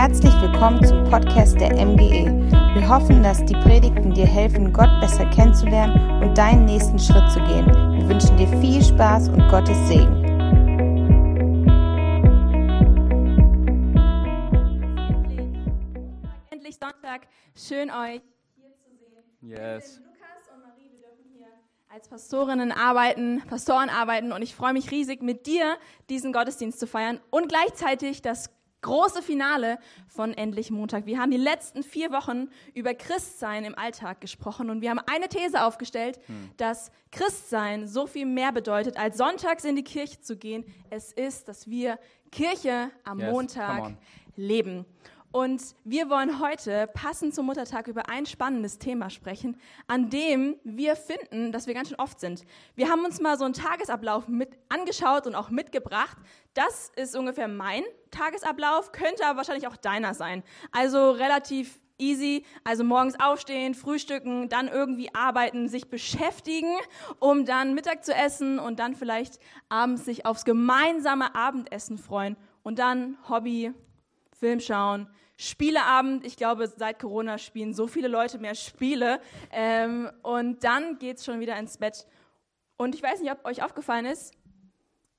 Herzlich willkommen zum Podcast der MGE. Wir hoffen, dass die Predigten dir helfen, Gott besser kennenzulernen und deinen nächsten Schritt zu gehen. Wir wünschen dir viel Spaß und Gottes Segen. Endlich Sonntag. Schön euch hier zu sehen. Yes. Lukas und Marie, wir dürfen hier als Pastorinnen arbeiten, Pastoren arbeiten und ich freue mich riesig, mit dir diesen Gottesdienst zu feiern und gleichzeitig das große Finale von Endlich Montag. Wir haben die letzten vier Wochen über Christsein im Alltag gesprochen und wir haben eine These aufgestellt, dass Christsein so viel mehr bedeutet, als sonntags in die Kirche zu gehen. Es ist, dass wir Kirche am Yes, Montag on. leben. Und wir wollen heute passend zum Muttertag über ein spannendes Thema sprechen, an dem wir finden, dass wir ganz schön oft sind. Wir haben uns mal so einen Tagesablauf mit angeschaut und auch mitgebracht. Das ist ungefähr mein Tagesablauf, könnte aber wahrscheinlich auch deiner sein. Also relativ easy, also morgens aufstehen, frühstücken, dann irgendwie arbeiten, sich beschäftigen, um dann Mittag zu essen und dann vielleicht abends sich aufs gemeinsame Abendessen freuen und dann Hobby, Film schauen, Spieleabend. Ich glaube, seit Corona spielen so viele Leute mehr Spiele. Ähm, und dann geht's schon wieder ins Bett. Und ich weiß nicht, ob euch aufgefallen ist,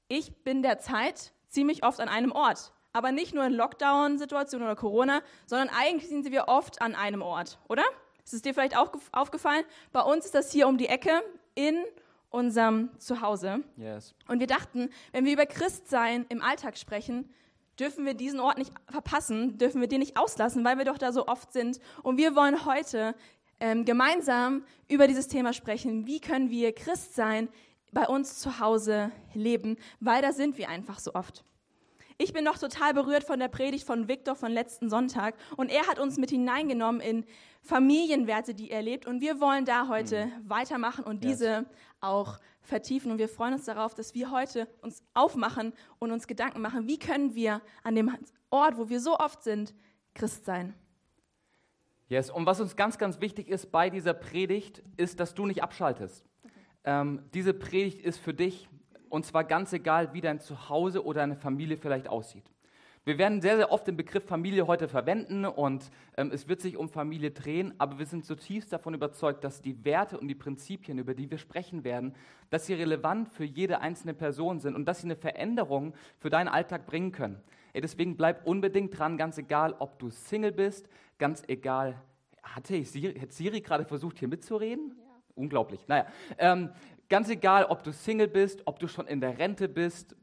ich bin derzeit ziemlich oft an einem Ort. Aber nicht nur in Lockdown-Situationen oder Corona, sondern eigentlich sind wir oft an einem Ort, oder? Ist es dir vielleicht auch gef- aufgefallen? Bei uns ist das hier um die Ecke in unserem Zuhause. Yes. Und wir dachten, wenn wir über Christsein im Alltag sprechen, dürfen wir diesen Ort nicht verpassen, dürfen wir den nicht auslassen, weil wir doch da so oft sind. Und wir wollen heute ähm, gemeinsam über dieses Thema sprechen. Wie können wir Christsein bei uns zu Hause leben? Weil da sind wir einfach so oft. Ich bin noch total berührt von der Predigt von Viktor von letzten Sonntag und er hat uns mit hineingenommen in Familienwerte, die er lebt und wir wollen da heute weitermachen und Yes. diese auch vertiefen und wir freuen uns darauf, dass wir heute uns aufmachen und uns Gedanken machen, wie können wir an dem Ort, wo wir so oft sind, Christ sein. Yes. Und was uns ganz, ganz wichtig ist bei dieser Predigt, ist, dass du nicht abschaltest. Ähm, diese Predigt ist für dich und zwar ganz egal, wie dein Zuhause oder deine Familie vielleicht aussieht. Wir werden sehr, sehr oft den Begriff Familie heute verwenden und ähm, es wird sich um Familie drehen, aber wir sind zutiefst davon überzeugt, dass die Werte und die Prinzipien, über die wir sprechen werden, dass sie relevant für jede einzelne Person sind und dass sie eine Veränderung für deinen Alltag bringen können. Ey, deswegen bleib unbedingt dran, ganz egal, ob du Single bist, ganz egal, hatte ich Siri, hat Siri gerade versucht, hier mitzureden? Unglaublich. Naja, ähm, ganz egal, ob du Single bist, ob du schon in der Rente bist,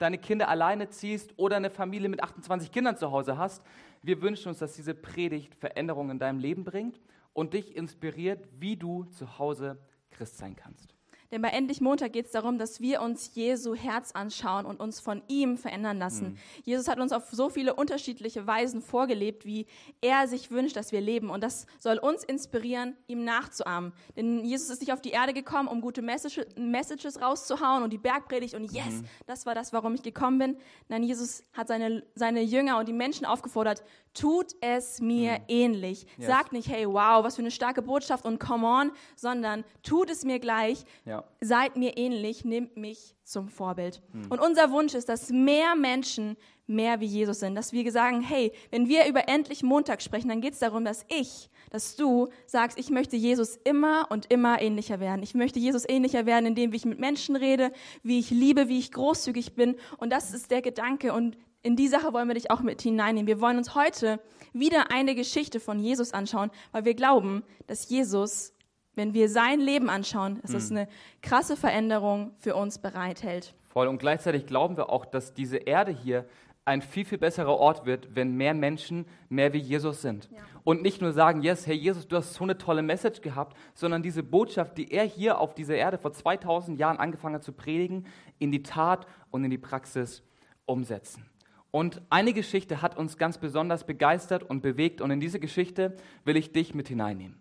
deine Kinder alleine ziehst oder eine Familie mit 28 Kindern zu Hause hast. Wir wünschen uns, dass diese Predigt Veränderungen in deinem Leben bringt und dich inspiriert, wie du zu Hause Christ sein kannst. Denn bei Endlich Montag geht es darum, dass wir uns Jesu Herz anschauen und uns von ihm verändern lassen. Jesus hat uns auf so viele unterschiedliche Weisen vorgelebt, wie er sich wünscht, dass wir leben. Und das soll uns inspirieren, ihm nachzuahmen. Denn Jesus ist nicht auf die Erde gekommen, um gute Message, Messages rauszuhauen und die Bergpredigt und yes, das war das, warum ich gekommen bin. Nein, Jesus hat seine, seine Jünger und die Menschen aufgefordert, tut es mir ähnlich. Yes. Sagt nicht, hey, wow, was für eine starke Botschaft und come on, sondern tut es mir gleich, Ja. Seid mir ähnlich, nimmt mich zum Vorbild. Und unser Wunsch ist, dass mehr Menschen mehr wie Jesus sind, dass wir sagen, hey, wenn wir über endlich Montag sprechen, dann geht es darum, dass ich, dass du sagst, ich möchte Jesus immer und immer ähnlicher werden. Ich möchte Jesus ähnlicher werden, indem ich mit Menschen rede, wie ich liebe, wie ich großzügig bin. Und das ist der Gedanke. Und in die Sache wollen wir dich auch mit hineinnehmen. Wir wollen uns heute wieder eine Geschichte von Jesus anschauen, weil wir glauben, dass Jesus wenn wir sein Leben anschauen, dass es eine krasse Veränderung für uns bereithält. Voll. Und gleichzeitig glauben wir auch, dass diese Erde hier ein viel, viel besserer Ort wird, wenn mehr Menschen mehr wie Jesus sind. Und nicht nur sagen, yes, hey Jesus, du hast so eine tolle Message gehabt, sondern diese Botschaft, die er hier auf dieser Erde vor 2000 Jahren angefangen hat zu predigen, in die Tat und in die Praxis umsetzen. Und eine Geschichte hat uns ganz besonders begeistert und bewegt und in diese Geschichte will ich dich mit hineinnehmen.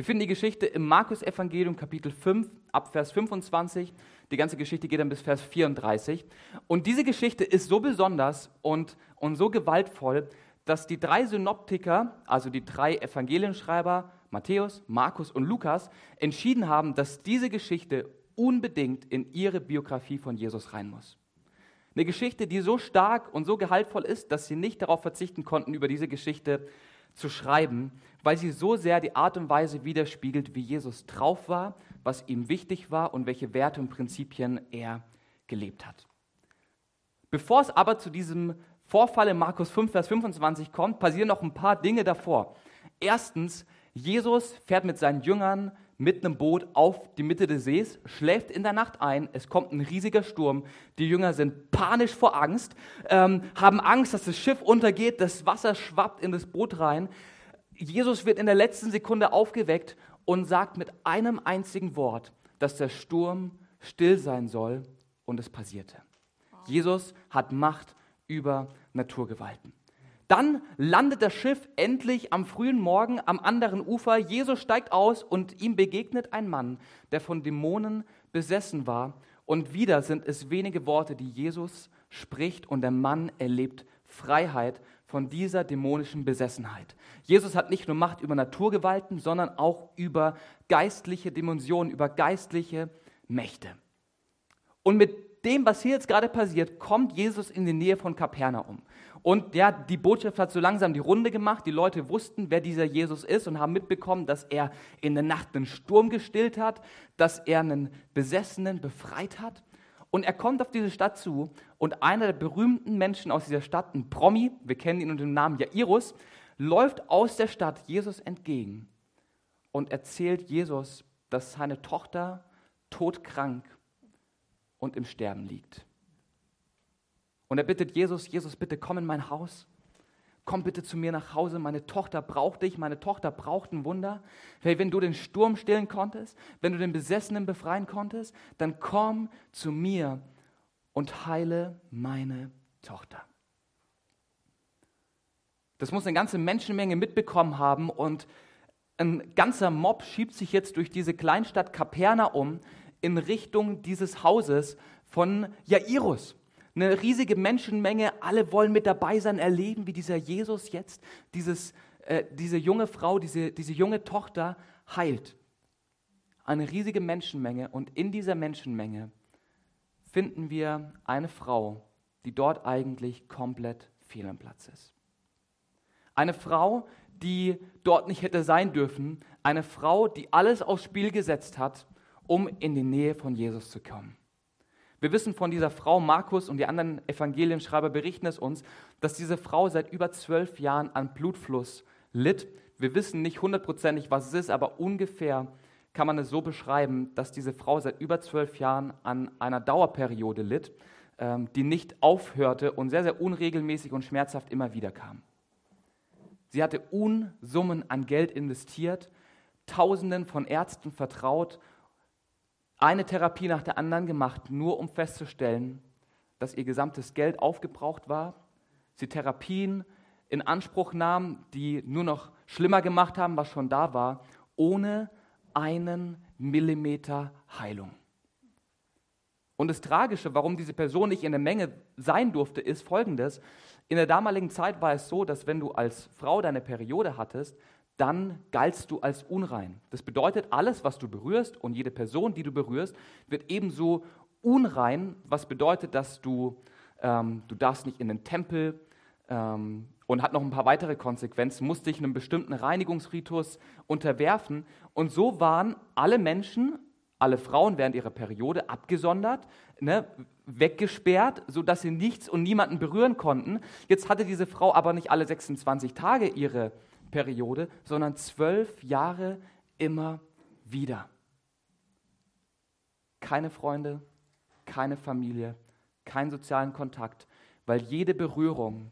Wir finden die Geschichte im Markus-Evangelium, Kapitel 5, ab Vers 25. Die ganze Geschichte geht dann bis Vers 34. Und diese Geschichte ist so besonders und, und so gewaltvoll, dass die drei Synoptiker, also die drei Evangelienschreiber, Matthäus, Markus und Lukas, entschieden haben, dass diese Geschichte unbedingt in ihre Biografie von Jesus rein muss. Eine Geschichte, die so stark und so gehaltvoll ist, dass sie nicht darauf verzichten konnten, über diese Geschichte zu schreiben, weil sie so sehr die Art und Weise widerspiegelt, wie Jesus drauf war, was ihm wichtig war und welche Werte und Prinzipien er gelebt hat. Bevor es aber zu diesem Vorfall in Markus 5, Vers 25 kommt, passieren noch ein paar Dinge davor. Erstens, Jesus fährt mit seinen Jüngern mit einem Boot auf die Mitte des Sees, schläft in der Nacht ein, es kommt ein riesiger Sturm, die Jünger sind panisch vor Angst, ähm, haben Angst, dass das Schiff untergeht, das Wasser schwappt in das Boot rein. Jesus wird in der letzten Sekunde aufgeweckt und sagt mit einem einzigen Wort, dass der Sturm still sein soll und es passierte. Jesus hat Macht über Naturgewalten. Dann landet das Schiff endlich am frühen Morgen am anderen Ufer. Jesus steigt aus und ihm begegnet ein Mann, der von Dämonen besessen war. Und wieder sind es wenige Worte, die Jesus spricht und der Mann erlebt Freiheit von dieser dämonischen Besessenheit. Jesus hat nicht nur Macht über Naturgewalten, sondern auch über geistliche Dimensionen, über geistliche Mächte. Und mit dem, was hier jetzt gerade passiert, kommt Jesus in die Nähe von Kapernaum. Und ja, die Botschaft hat so langsam die Runde gemacht. Die Leute wussten, wer dieser Jesus ist und haben mitbekommen, dass er in der Nacht einen Sturm gestillt hat, dass er einen Besessenen befreit hat. Und er kommt auf diese Stadt zu und einer der berühmten Menschen aus dieser Stadt, ein Promi, wir kennen ihn unter dem Namen Jairus, läuft aus der Stadt Jesus entgegen und erzählt Jesus, dass seine Tochter todkrank und im Sterben liegt. Und er bittet Jesus, Jesus, bitte komm in mein Haus. Komm bitte zu mir nach Hause, meine Tochter braucht dich, meine Tochter braucht ein Wunder. Hey, wenn du den Sturm stillen konntest, wenn du den Besessenen befreien konntest, dann komm zu mir und heile meine Tochter. Das muss eine ganze Menschenmenge mitbekommen haben und ein ganzer Mob schiebt sich jetzt durch diese Kleinstadt Kapernaum in Richtung dieses Hauses von Jairus eine riesige Menschenmenge, alle wollen mit dabei sein, erleben, wie dieser Jesus jetzt dieses, äh, diese junge Frau, diese, diese junge Tochter heilt. Eine riesige Menschenmenge und in dieser Menschenmenge finden wir eine Frau, die dort eigentlich komplett fehl am Platz ist. Eine Frau, die dort nicht hätte sein dürfen. Eine Frau, die alles aufs Spiel gesetzt hat, um in die Nähe von Jesus zu kommen. Wir wissen von dieser Frau, Markus und die anderen Evangelienschreiber berichten es uns, dass diese Frau seit über zwölf Jahren an Blutfluss litt. Wir wissen nicht hundertprozentig, was es ist, aber ungefähr kann man es so beschreiben, dass diese Frau seit über zwölf Jahren an einer Dauerperiode litt, ähm, die nicht aufhörte und sehr, sehr unregelmäßig und schmerzhaft immer wieder kam. Sie hatte Unsummen an Geld investiert, Tausenden von Ärzten vertraut eine Therapie nach der anderen gemacht, nur um festzustellen, dass ihr gesamtes Geld aufgebraucht war. Sie Therapien in Anspruch nahm, die nur noch schlimmer gemacht haben, was schon da war, ohne einen Millimeter Heilung. Und das Tragische, warum diese Person nicht in der Menge sein durfte, ist folgendes. In der damaligen Zeit war es so, dass wenn du als Frau deine Periode hattest, dann galtst du als unrein. Das bedeutet, alles, was du berührst und jede Person, die du berührst, wird ebenso unrein, was bedeutet, dass du, ähm, du darfst nicht in den Tempel ähm, und hat noch ein paar weitere Konsequenzen, musst dich einem bestimmten Reinigungsritus unterwerfen. Und so waren alle Menschen, alle Frauen während ihrer Periode abgesondert, ne, weggesperrt, sodass sie nichts und niemanden berühren konnten. Jetzt hatte diese Frau aber nicht alle 26 Tage ihre Periode Periode, sondern zwölf Jahre immer wieder. Keine Freunde, keine Familie, keinen sozialen Kontakt, weil jede Berührung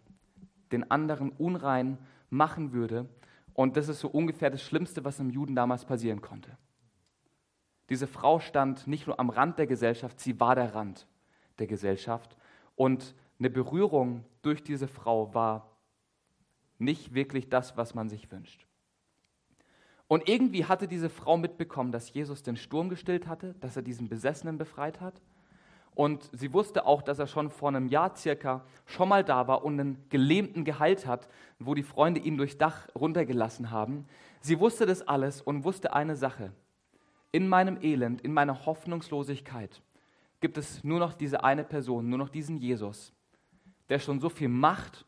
den anderen unrein machen würde. Und das ist so ungefähr das Schlimmste, was im Juden damals passieren konnte. Diese Frau stand nicht nur am Rand der Gesellschaft, sie war der Rand der Gesellschaft. Und eine Berührung durch diese Frau war nicht wirklich das, was man sich wünscht. Und irgendwie hatte diese Frau mitbekommen, dass Jesus den Sturm gestillt hatte, dass er diesen Besessenen befreit hat. Und sie wusste auch, dass er schon vor einem Jahr circa schon mal da war und einen Gelähmten geheilt hat, wo die Freunde ihn durchs Dach runtergelassen haben. Sie wusste das alles und wusste eine Sache. In meinem Elend, in meiner Hoffnungslosigkeit gibt es nur noch diese eine Person, nur noch diesen Jesus, der schon so viel Macht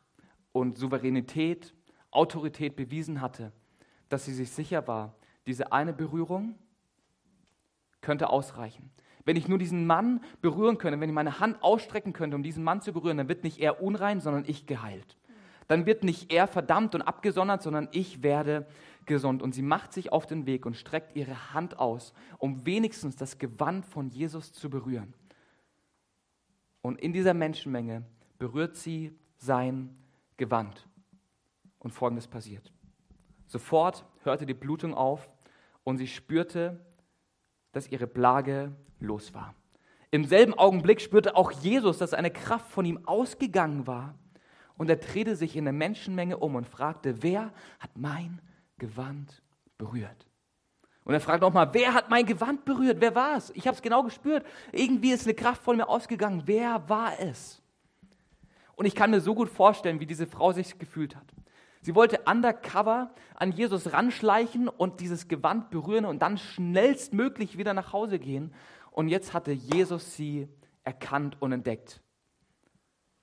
und Souveränität, Autorität bewiesen hatte, dass sie sich sicher war, diese eine Berührung könnte ausreichen. Wenn ich nur diesen Mann berühren könnte, wenn ich meine Hand ausstrecken könnte, um diesen Mann zu berühren, dann wird nicht er unrein, sondern ich geheilt. Dann wird nicht er verdammt und abgesondert, sondern ich werde gesund. Und sie macht sich auf den Weg und streckt ihre Hand aus, um wenigstens das Gewand von Jesus zu berühren. Und in dieser Menschenmenge berührt sie sein Gewand. Und folgendes passiert. Sofort hörte die Blutung auf und sie spürte, dass ihre Plage los war. Im selben Augenblick spürte auch Jesus, dass eine Kraft von ihm ausgegangen war. Und er drehte sich in der Menschenmenge um und fragte, wer hat mein Gewand berührt? Und er fragt nochmal, wer hat mein Gewand berührt? Wer war es? Ich habe es genau gespürt. Irgendwie ist eine Kraft von mir ausgegangen. Wer war es? Und ich kann mir so gut vorstellen, wie diese Frau sich gefühlt hat. Sie wollte undercover an Jesus ranschleichen und dieses Gewand berühren und dann schnellstmöglich wieder nach Hause gehen. Und jetzt hatte Jesus sie erkannt und entdeckt.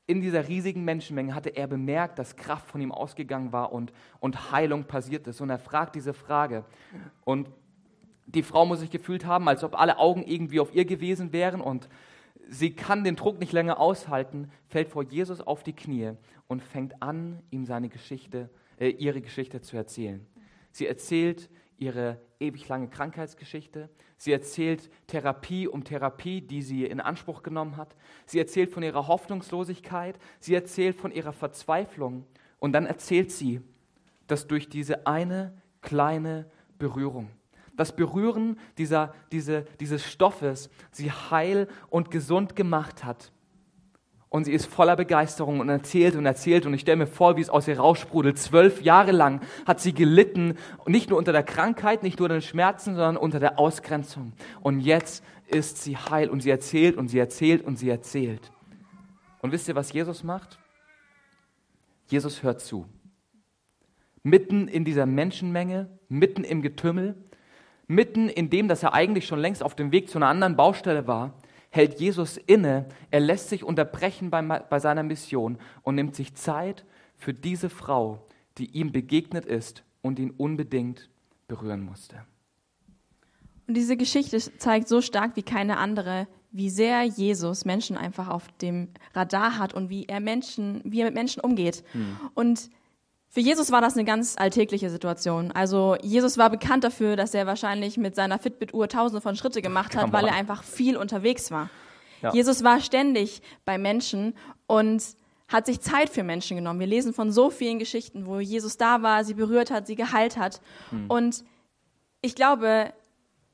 In dieser riesigen Menschenmenge hatte er bemerkt, dass Kraft von ihm ausgegangen war und, und Heilung passiert ist. Und er fragt diese Frage. Und die Frau muss sich gefühlt haben, als ob alle Augen irgendwie auf ihr gewesen wären und sie kann den Druck nicht länger aushalten, fällt vor Jesus auf die Knie und fängt an, ihm seine Geschichte, äh, ihre Geschichte zu erzählen. Sie erzählt ihre ewig lange Krankheitsgeschichte. Sie erzählt Therapie um Therapie, die sie in Anspruch genommen hat. Sie erzählt von ihrer Hoffnungslosigkeit. Sie erzählt von ihrer Verzweiflung. Und dann erzählt sie, dass durch diese eine kleine Berührung, das Berühren dieser, diese, dieses Stoffes sie heil und gesund gemacht hat. Und sie ist voller Begeisterung und erzählt und erzählt. Und ich stelle mir vor, wie es aus ihr raussprudelt. Zwölf Jahre lang hat sie gelitten, nicht nur unter der Krankheit, nicht nur unter den Schmerzen, sondern unter der Ausgrenzung. Und jetzt ist sie heil und sie erzählt und sie erzählt und sie erzählt. Und wisst ihr, was Jesus macht? Jesus hört zu. Mitten in dieser Menschenmenge, mitten im Getümmel, mitten in dem, dass er eigentlich schon längst auf dem Weg zu einer anderen Baustelle war, hält Jesus inne, er lässt sich unterbrechen bei, bei seiner Mission und nimmt sich Zeit für diese Frau, die ihm begegnet ist und ihn unbedingt berühren musste. Und diese Geschichte zeigt so stark wie keine andere, wie sehr Jesus Menschen einfach auf dem Radar hat und wie er Menschen, wie er mit Menschen umgeht. Hm. Und für Jesus war das eine ganz alltägliche Situation. Also Jesus war bekannt dafür, dass er wahrscheinlich mit seiner Fitbit-Uhr tausende von Schritte gemacht hat, weil er einfach viel unterwegs war. Ja. Jesus war ständig bei Menschen und hat sich Zeit für Menschen genommen. Wir lesen von so vielen Geschichten, wo Jesus da war, sie berührt hat, sie geheilt hat. Hm. Und ich glaube,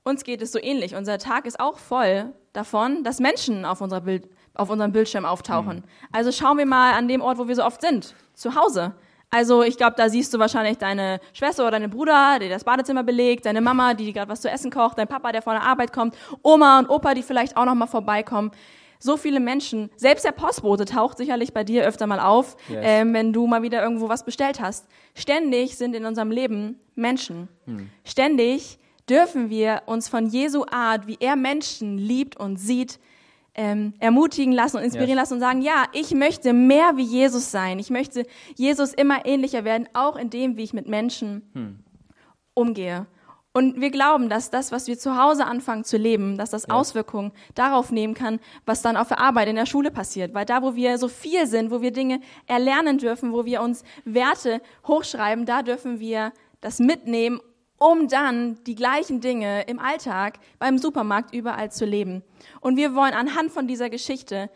uns geht es so ähnlich. Unser Tag ist auch voll davon, dass Menschen auf, unserer Bild, auf unserem Bildschirm auftauchen. Hm. Also schauen wir mal an dem Ort, wo wir so oft sind, zu Hause. Also ich glaube, da siehst du wahrscheinlich deine Schwester oder deinen Bruder, der das Badezimmer belegt, deine Mama, die gerade was zu essen kocht, dein Papa, der von der Arbeit kommt, Oma und Opa, die vielleicht auch noch mal vorbeikommen. So viele Menschen, selbst der Postbote taucht sicherlich bei dir öfter mal auf, yes. ähm, wenn du mal wieder irgendwo was bestellt hast. Ständig sind in unserem Leben Menschen. Hm. Ständig dürfen wir uns von Jesu Art, wie er Menschen liebt und sieht, ähm, ermutigen lassen und inspirieren yes. lassen und sagen, ja, ich möchte mehr wie Jesus sein. Ich möchte Jesus immer ähnlicher werden, auch in dem, wie ich mit Menschen hm. umgehe. Und wir glauben, dass das, was wir zu Hause anfangen zu leben, dass das yes. Auswirkungen darauf nehmen kann, was dann auf der Arbeit in der Schule passiert. Weil da, wo wir so viel sind, wo wir Dinge erlernen dürfen, wo wir uns Werte hochschreiben, da dürfen wir das mitnehmen um dann die gleichen Dinge im Alltag, beim Supermarkt, überall zu leben. Und wir wollen anhand von dieser Geschichte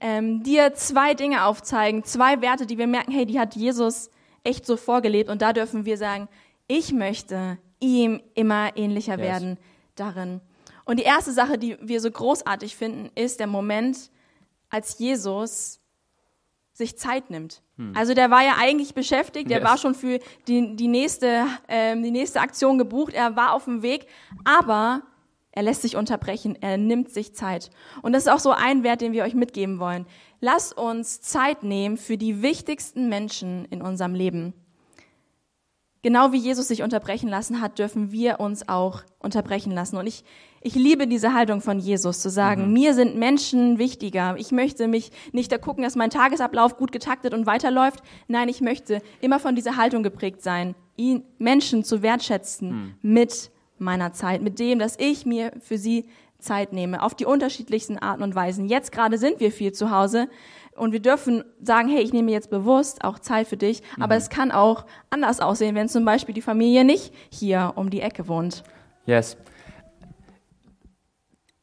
ähm, dir zwei Dinge aufzeigen, zwei Werte, die wir merken, hey, die hat Jesus echt so vorgelebt. Und da dürfen wir sagen, ich möchte ihm immer ähnlicher yes. werden darin. Und die erste Sache, die wir so großartig finden, ist der Moment, als Jesus sich Zeit nimmt. Hm. Also der war ja eigentlich beschäftigt, der yes. war schon für die, die, nächste, ähm, die nächste Aktion gebucht, er war auf dem Weg, aber er lässt sich unterbrechen, er nimmt sich Zeit. Und das ist auch so ein Wert, den wir euch mitgeben wollen. Lass uns Zeit nehmen für die wichtigsten Menschen in unserem Leben. Genau wie Jesus sich unterbrechen lassen hat, dürfen wir uns auch unterbrechen lassen. Und ich, ich liebe diese Haltung von Jesus, zu sagen, mhm. mir sind Menschen wichtiger. Ich möchte mich nicht da gucken, dass mein Tagesablauf gut getaktet und weiterläuft. Nein, ich möchte immer von dieser Haltung geprägt sein, ihn, Menschen zu wertschätzen mhm. mit meiner Zeit, mit dem, dass ich mir für sie Zeit nehme, auf die unterschiedlichsten Arten und Weisen. Jetzt gerade sind wir viel zu Hause, und wir dürfen sagen, hey, ich nehme jetzt bewusst auch Zeit für dich. Mhm. Aber es kann auch anders aussehen, wenn zum Beispiel die Familie nicht hier um die Ecke wohnt. Yes.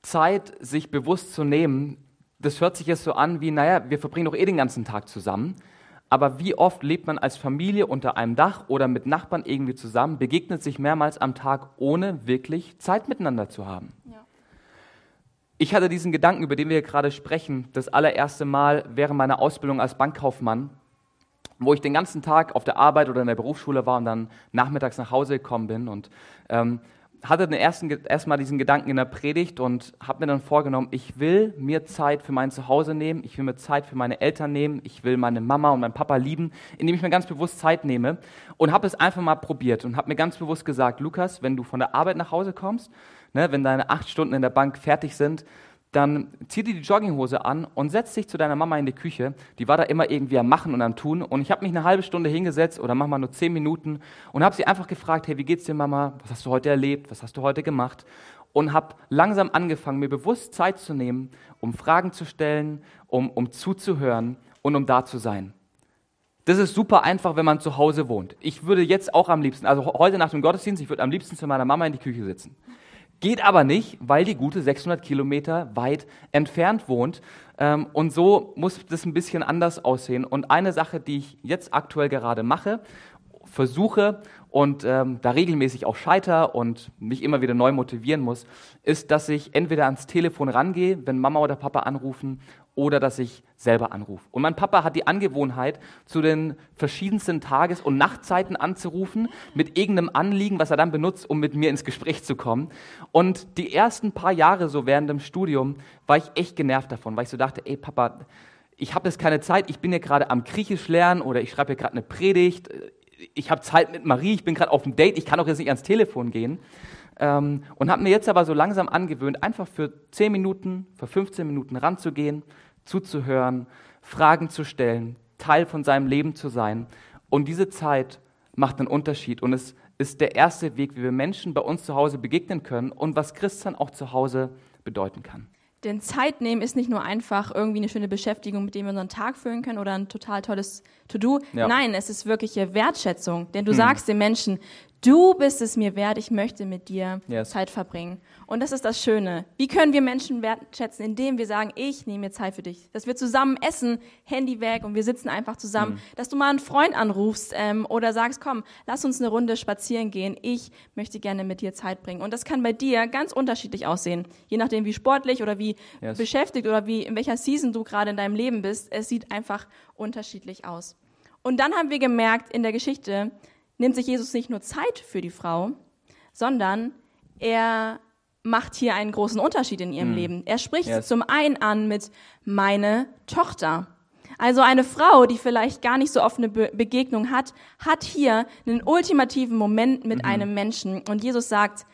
Zeit, sich bewusst zu nehmen, das hört sich jetzt so an wie, naja, wir verbringen doch eh den ganzen Tag zusammen. Aber wie oft lebt man als Familie unter einem Dach oder mit Nachbarn irgendwie zusammen, begegnet sich mehrmals am Tag, ohne wirklich Zeit miteinander zu haben? Ja. Ich hatte diesen Gedanken, über den wir gerade sprechen, das allererste Mal während meiner Ausbildung als Bankkaufmann, wo ich den ganzen Tag auf der Arbeit oder in der Berufsschule war und dann nachmittags nach Hause gekommen bin und ähm, hatte den ersten erstmal diesen Gedanken in der Predigt und habe mir dann vorgenommen, ich will mir Zeit für mein Zuhause nehmen, ich will mir Zeit für meine Eltern nehmen, ich will meine Mama und meinen Papa lieben, indem ich mir ganz bewusst Zeit nehme und habe es einfach mal probiert und habe mir ganz bewusst gesagt, Lukas, wenn du von der Arbeit nach Hause kommst, ne, wenn deine acht Stunden in der Bank fertig sind, dann zieh dir die Jogginghose an und setz dich zu deiner Mama in die Küche. Die war da immer irgendwie am Machen und am Tun. Und ich habe mich eine halbe Stunde hingesetzt oder manchmal nur zehn Minuten und habe sie einfach gefragt, hey, wie geht's dir, Mama? Was hast du heute erlebt? Was hast du heute gemacht? Und habe langsam angefangen, mir bewusst Zeit zu nehmen, um Fragen zu stellen, um, um zuzuhören und um da zu sein. Das ist super einfach, wenn man zu Hause wohnt. Ich würde jetzt auch am liebsten, also heute nach dem Gottesdienst, ich würde am liebsten zu meiner Mama in die Küche sitzen. Geht aber nicht, weil die gute 600 Kilometer weit entfernt wohnt. Ähm, und so muss das ein bisschen anders aussehen. Und eine Sache, die ich jetzt aktuell gerade mache, versuche und ähm, da regelmäßig auch scheiter und mich immer wieder neu motivieren muss, ist, dass ich entweder ans Telefon rangehe, wenn Mama oder Papa anrufen oder dass ich selber anrufe. Und mein Papa hat die Angewohnheit, zu den verschiedensten Tages- und Nachtzeiten anzurufen mit irgendeinem Anliegen, was er dann benutzt, um mit mir ins Gespräch zu kommen. Und die ersten paar Jahre so während dem Studium war ich echt genervt davon, weil ich so dachte, ey Papa, ich habe jetzt keine Zeit, ich bin ja gerade am Griechisch lernen oder ich schreibe ja gerade eine Predigt, ich habe Zeit mit Marie, ich bin gerade auf dem Date, ich kann auch jetzt nicht ans Telefon gehen. Ähm, und habe mir jetzt aber so langsam angewöhnt, einfach für 10 Minuten, für 15 Minuten ranzugehen, zuzuhören, Fragen zu stellen, Teil von seinem Leben zu sein. Und diese Zeit macht einen Unterschied. Und es ist der erste Weg, wie wir Menschen bei uns zu Hause begegnen können und was Christsein auch zu Hause bedeuten kann. Denn Zeit nehmen ist nicht nur einfach irgendwie eine schöne Beschäftigung, mit der wir unseren Tag füllen können oder ein total tolles To-Do. Ja. Nein, es ist wirkliche Wertschätzung. Denn du hm. sagst den Menschen, Du bist es mir wert, ich möchte mit dir yes. Zeit verbringen. Und das ist das Schöne. Wie können wir Menschen wertschätzen, indem wir sagen, ich nehme mir Zeit für dich. Dass wir zusammen essen, Handy weg und wir sitzen einfach zusammen. Mhm. Dass du mal einen Freund anrufst ähm, oder sagst, komm, lass uns eine Runde spazieren gehen. Ich möchte gerne mit dir Zeit bringen. Und das kann bei dir ganz unterschiedlich aussehen. Je nachdem, wie sportlich oder wie yes. beschäftigt oder wie in welcher Season du gerade in deinem Leben bist. Es sieht einfach unterschiedlich aus. Und dann haben wir gemerkt in der Geschichte, nimmt sich Jesus nicht nur Zeit für die Frau, sondern er macht hier einen großen Unterschied in ihrem mm. Leben. Er spricht yes. zum einen an mit meine Tochter. Also eine Frau, die vielleicht gar nicht so oft eine Be Begegnung hat, hat hier einen ultimativen Moment mit mhm. einem Menschen. Und Jesus sagt,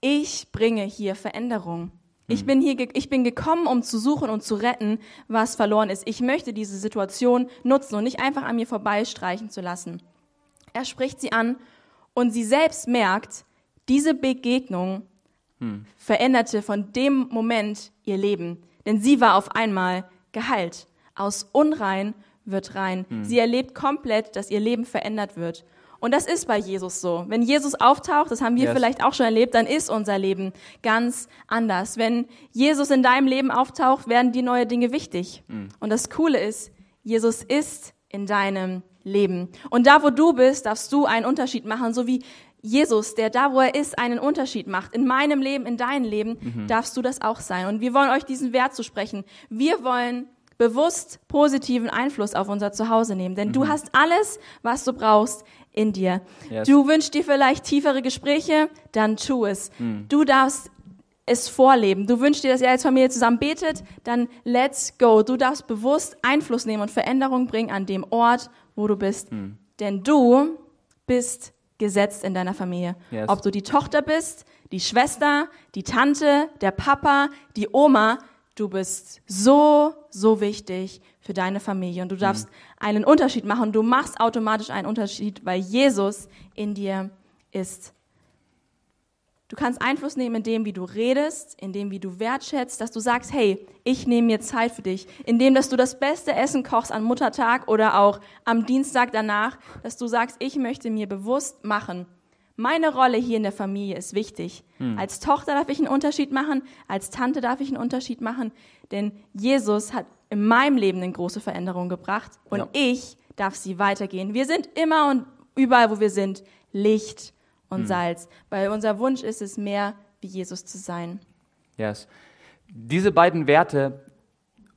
ich bringe hier Veränderung. Ich mhm. bin hier, ich bin gekommen, um zu suchen und zu retten, was verloren ist. Ich möchte diese Situation nutzen und nicht einfach an mir vorbeistreichen zu lassen. Er spricht sie an und sie selbst merkt, diese Begegnung hm. veränderte von dem Moment ihr Leben. Denn sie war auf einmal geheilt. Aus unrein wird rein. Hm. Sie erlebt komplett, dass ihr Leben verändert wird. Und das ist bei Jesus so. Wenn Jesus auftaucht, das haben wir yes. vielleicht auch schon erlebt, dann ist unser Leben ganz anders. Wenn Jesus in deinem Leben auftaucht, werden die neue Dinge wichtig. Mm. Und das Coole ist, Jesus ist in deinem leben. Und da, wo du bist, darfst du einen Unterschied machen, so wie Jesus, der da, wo er ist, einen Unterschied macht. In meinem Leben, in deinem Leben mhm. darfst du das auch sein. Und wir wollen euch diesen Wert zu sprechen. Wir wollen bewusst positiven Einfluss auf unser Zuhause nehmen. Denn mhm. du hast alles, was du brauchst in dir. Yes. Du wünschst dir vielleicht tiefere Gespräche, dann tu es. Mhm. Du darfst es vorleben. Du wünschst dir, dass ihr als Familie zusammen betet, dann let's go. Du darfst bewusst Einfluss nehmen und Veränderung bringen an dem Ort, wo du bist. Mhm. Denn du bist gesetzt in deiner Familie. Yes. Ob du die Tochter bist, die Schwester, die Tante, der Papa, die Oma, du bist so, so wichtig für deine Familie und du darfst einen Unterschied machen. Du machst automatisch einen Unterschied, weil Jesus in dir ist. Du kannst Einfluss nehmen in dem, wie du redest, in dem, wie du wertschätzt, dass du sagst, hey, ich nehme mir Zeit für dich, in dem, dass du das beste Essen kochst am Muttertag oder auch am Dienstag danach, dass du sagst, ich möchte mir bewusst machen, meine Rolle hier in der Familie ist wichtig. Als Tochter darf ich einen Unterschied machen, als Tante darf ich einen Unterschied machen, denn Jesus hat in meinem Leben eine große Veränderung gebracht und Ja. ich darf sie weitergehen. Wir sind immer und überall, wo wir sind, Licht und Salz, weil unser Wunsch ist es, mehr wie Jesus zu sein. Yes. Diese beiden Werte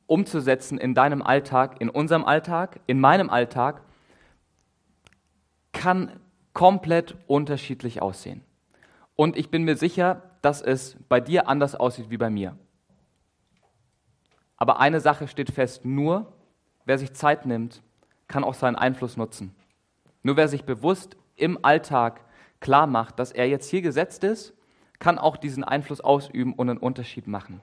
umzusetzen in deinem Alltag, in unserem Alltag, in meinem Alltag, kann komplett unterschiedlich aussehen. Und ich bin mir sicher, dass es bei dir anders aussieht wie bei mir. Aber eine Sache steht fest, nur wer sich Zeit nimmt, kann auch seinen Einfluss nutzen. Nur wer sich bewusst im Alltag klar macht, dass er jetzt hier gesetzt ist, kann auch diesen Einfluss ausüben und einen Unterschied machen.